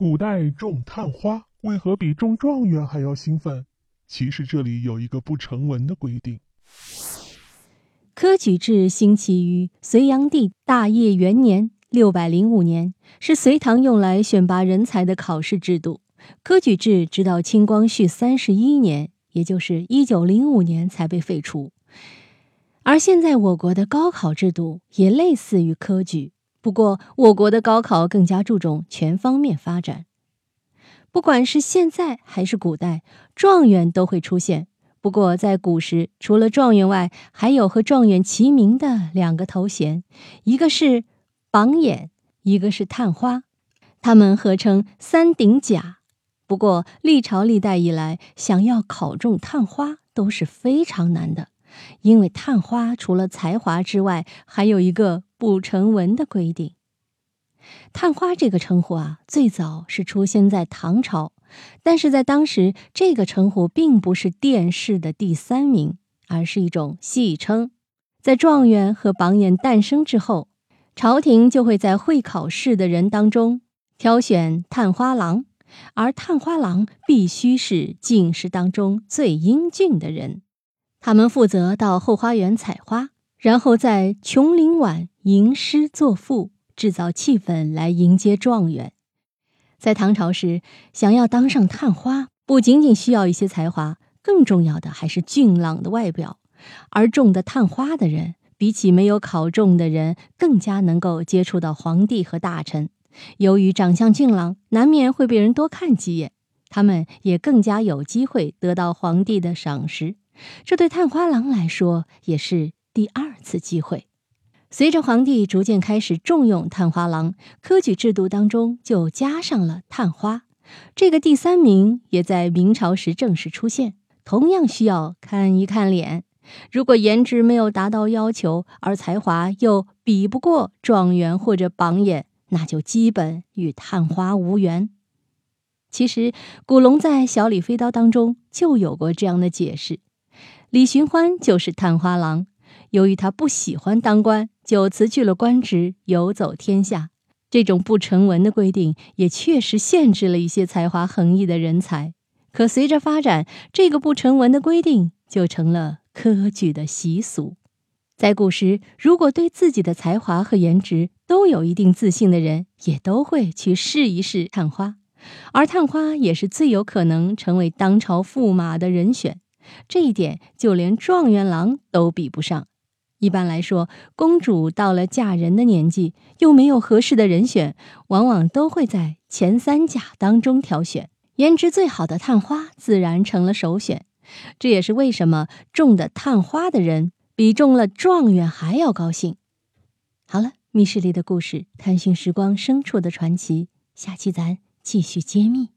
古代种探花为何比种状元还要兴奋？其实这里有一个不成文的规定。科举制兴起于隋炀帝大业元年（六百零五年），是隋唐用来选拔人才的考试制度。科举制直到清光绪三十一年，也就是一九零五年才被废除。而现在我国的高考制度也类似于科举，不过我国的高考更加注重全方面发展。不管是现在还是古代，状元都会出现。不过在古时，除了状元外，还有和状元齐名的两个头衔，一个是榜眼，一个是探花，他们合称三顶甲。不过历朝历代以来，想要考中探花都是非常难的，因为探花除了才华之外，还有一个不成文的规定。探花这个称呼啊，最早是出现在唐朝，但是在当时，这个称呼并不是殿试的第三名，而是一种戏称。在状元和榜眼诞生之后，朝廷就会在会考试的人当中挑选探花郎。而探花郎必须是进士当中最英俊的人，他们负责到后花园采花，然后在琼林晚吟诗作赋，制造气氛来迎接状元。在唐朝时，想要当上探花，不仅仅需要一些才华，更重要的还是俊朗的外表。而中的探花的人，比起没有考中的人，更加能够接触到皇帝和大臣。由于长相俊朗，难免会被人多看几眼，他们也更加有机会得到皇帝的赏识。这对探花郎来说也是第二次机会。随着皇帝逐渐开始重用探花郎，科举制度当中就加上了探花。这个第三名也在明朝时正式出现，同样需要看一看脸。如果颜值没有达到要求，而才华又比不过状元或者榜眼。那就基本与探花无缘。其实古龙在《小李飞刀》当中就有过这样的解释：李寻欢就是探花郎，由于他不喜欢当官，就辞去了官职，游走天下。这种不成文的规定也确实限制了一些才华横溢的人才。可随着发展，这个不成文的规定就成了科举的习俗。在古时，如果对自己的才华和颜值都有一定自信的人，也都会去试一试探花，而探花也是最有可能成为当朝驸马的人选。这一点，就连状元郎都比不上。一般来说，公主到了嫁人的年纪，又没有合适的人选，往往都会在前三甲当中挑选，颜值最好的探花自然成了首选。这也是为什么中的探花的人。比中了状元还要高兴。好了，密室里的故事，探寻时光深处的传奇，下期咱继续揭秘。